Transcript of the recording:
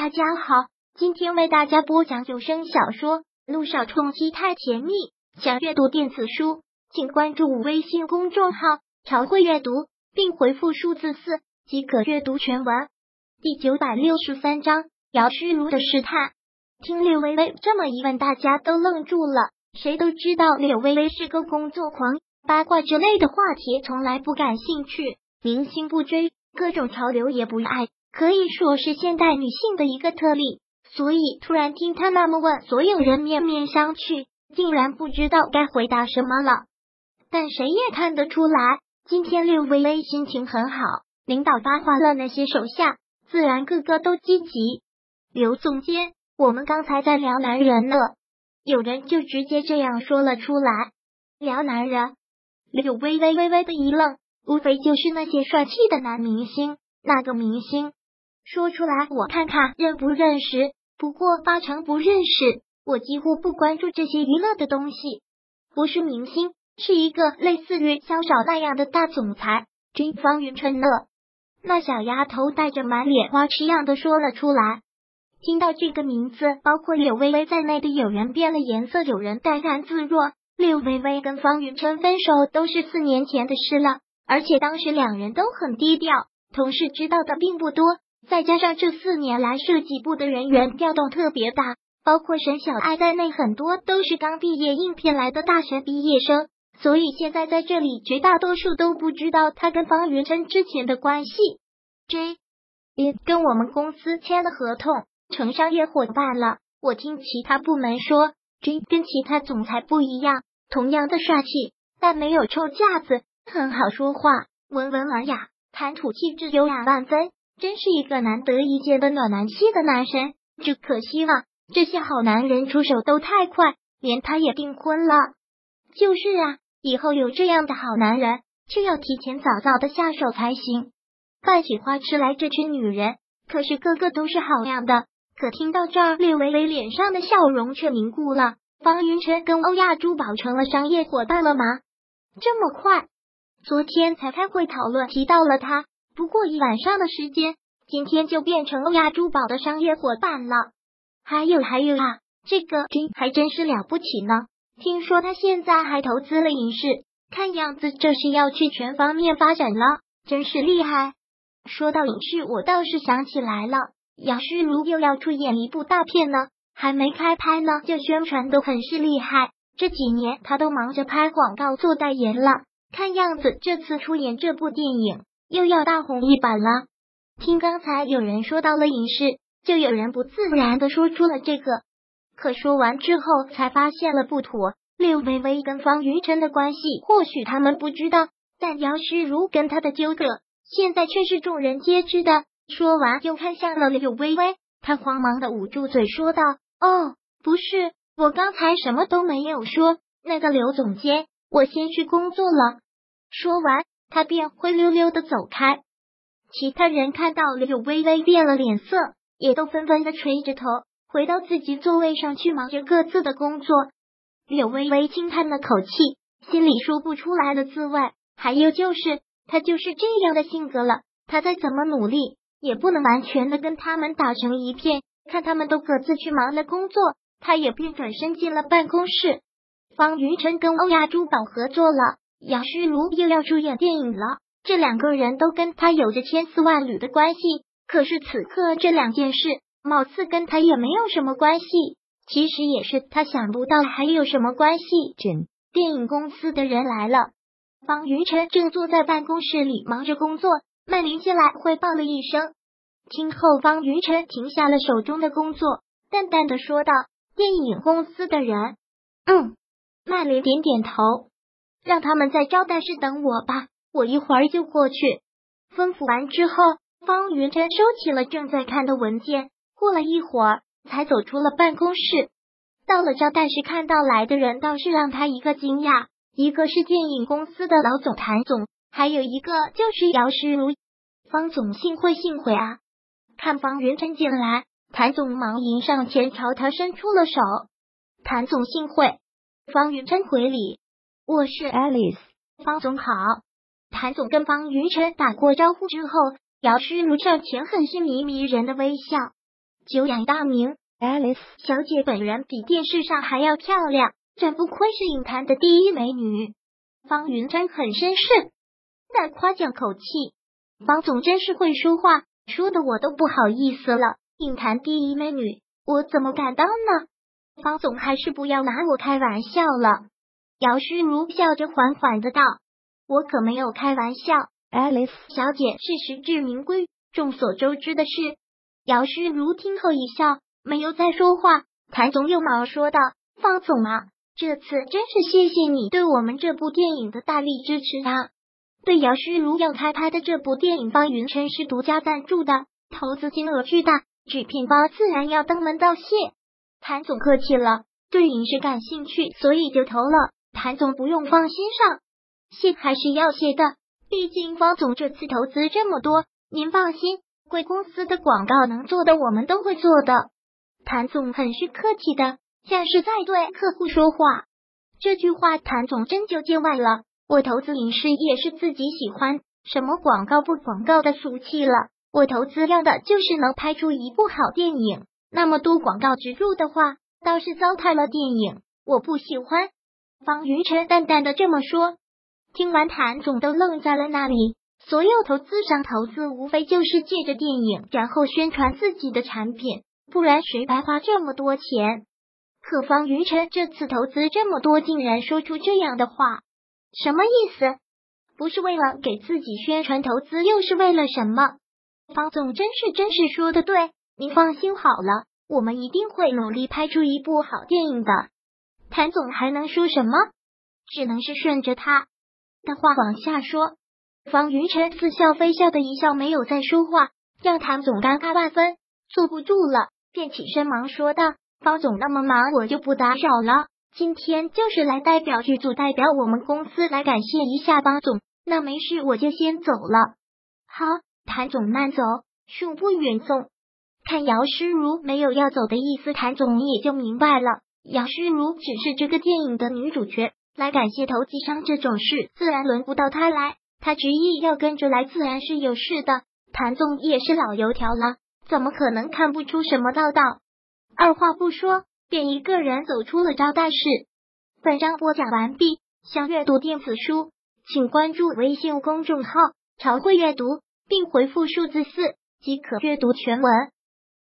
大家好，今天为大家播讲有声小说《路上冲击太甜蜜》。想阅读电子书，请关注微信公众号“朝会阅读”，并回复数字四即可阅读全文。第九百六十三章：姚诗如的试探。听柳微微这么一问，大家都愣住了。谁都知道柳微微是个工作狂，八卦之类的话题从来不感兴趣，明星不追，各种潮流也不爱。可以说是现代女性的一个特例，所以突然听他那么问，所有人面面相觑，竟然不知道该回答什么了。但谁也看得出来，今天刘微微心情很好，领导发话了，那些手下自然个个都积极。刘总监，我们刚才在聊男人呢，有人就直接这样说了出来。聊男人，刘微微微微的一愣，无非就是那些帅气的男明星，那个明星。说出来，我看看认不认识。不过八成不认识。我几乎不关注这些娱乐的东西。不是明星，是一个类似于萧少那样的大总裁。军方云春乐，那小丫头带着满脸花痴样的说了出来。听到这个名字，包括柳微微在内的有人变了颜色，有人淡然自若。柳微微跟方云琛分手都是四年前的事了，而且当时两人都很低调，同事知道的并不多。再加上这四年来设计部的人员调动特别大，包括沈小爱在内，很多都是刚毕业应聘来的大学毕业生，所以现在在这里绝大多数都不知道他跟方云琛之前的关系。J 也跟我们公司签了合同，成商业伙伴了。我听其他部门说，J 跟其他总裁不一样，同样的帅气，但没有臭架子，很好说话，温文尔雅，谈吐气质优雅万分。真是一个难得一见的暖男系的男神，只可惜了，这些好男人出手都太快，连他也订婚了。就是啊，以后有这样的好男人，就要提前早早的下手才行。扮起花痴来，这群女人可是个个都是好样的。可听到这儿，略微微脸上的笑容却凝固了。方云晨跟欧亚珠宝成了商业伙伴了吗？这么快？昨天才开会讨论，提到了他。不过一晚上的时间，今天就变成欧亚珠宝的商业伙伴了。还有还有啊，这个君还真是了不起呢。听说他现在还投资了影视，看样子这是要去全方面发展了，真是厉害。说到影视，我倒是想起来了，杨诗如又要出演一部大片呢，还没开拍呢，就宣传的很是厉害。这几年他都忙着拍广告做代言了，看样子这次出演这部电影。又要大红一把了。听刚才有人说到了影视，就有人不自然的说出了这个。可说完之后，才发现了不妥。柳微微跟方云晨的关系，或许他们不知道，但姚诗如跟他的纠葛，现在却是众人皆知的。说完，又看向了柳微微，他慌忙的捂住嘴，说道：“哦，不是，我刚才什么都没有说。那个刘总监，我先去工作了。”说完。他便灰溜溜的走开，其他人看到柳微微变了脸色，也都纷纷的垂着头，回到自己座位上去忙着各自的工作。柳微微轻叹了口气，心里说不出来的滋味。还有就是，他就是这样的性格了，他再怎么努力，也不能完全的跟他们打成一片。看他们都各自去忙了工作，他也便转身进了办公室。方云晨跟欧亚珠宝合作了。杨诗如又要出演电影了，这两个人都跟他有着千丝万缕的关系。可是此刻这两件事貌似跟他也没有什么关系，其实也是他想不到还有什么关系。电影公司的人来了，方云晨正坐在办公室里忙着工作，曼玲进来汇报了一声。听后，方云晨停下了手中的工作，淡淡的说道：“电影公司的人，嗯。”曼玲点点头。让他们在招待室等我吧，我一会儿就过去。吩咐完之后，方云琛收起了正在看的文件，过了一会儿才走出了办公室。到了招待室，看到来的人倒是让他一个惊讶，一个是电影公司的老总谭总，还有一个就是姚诗如。方总，幸会幸会啊！看方云琛进来，谭总忙迎上前朝他伸出了手。谭总幸会，方云琛回礼。我是 Alice，方总好。谭总跟方云晨打过招呼之后，姚诗如上前很是迷迷人的微笑。久仰大名。Alice 小姐本人比电视上还要漂亮，真不愧是影坛的第一美女。方云真很绅士，带夸奖口气。方总真是会说话，说的我都不好意思了。影坛第一美女，我怎么敢当呢？方总还是不要拿我开玩笑了。姚诗如笑着缓缓的道：“我可没有开玩笑，Alice 小姐是实至名归，众所周知的事。”姚诗如听后一笑。没有再说话，谭总又忙说道：“方总啊，这次真是谢谢你对我们这部电影的大力支持啊！对姚诗如要开拍的这部电影，方云琛是独家赞助的，投资金额巨大，制片方自然要登门道谢。谭总客气了，对影视感兴趣，所以就投了。谭总不用放心上，谢还是要谢的，毕竟方总这次投资这么多，您放心，贵公司的广告能做的，我们都会做的。”谭总很是客气的，像是在对客户说话。这句话，谭总真就见外了。我投资影视也是自己喜欢，什么广告不广告的俗气了。我投资要的就是能拍出一部好电影。那么多广告植入的话，倒是糟蹋了电影。我不喜欢。方云晨淡淡的这么说。听完，谭总都愣在了那里。所有投资商投资，无非就是借着电影，然后宣传自己的产品。不然谁白花这么多钱？可方云晨这次投资这么多，竟然说出这样的话，什么意思？不是为了给自己宣传投资，又是为了什么？方总真是真是说的对，您放心好了，我们一定会努力拍出一部好电影的。谭总还能说什么？只能是顺着他的话往下说。方云晨似笑非笑的一笑，没有再说话，让谭总尴尬万分，坐不住了。便起身忙说道：“方总那么忙，我就不打扰了。今天就是来代表剧组，代表我们公司来感谢一下方总。那没事，我就先走了。好，谭总慢走，恕不远送。”看姚诗如没有要走的意思，谭总也就明白了，杨诗如只是这个电影的女主角，来感谢投机商这种事，自然轮不到他来。他执意要跟着来，自然是有事的。谭总也是老油条了。怎么可能看不出什么道道？二话不说，便一个人走出了招待室。本章播讲完毕，想阅读电子书，请关注微信公众号“朝会阅读”，并回复数字四即可阅读全文。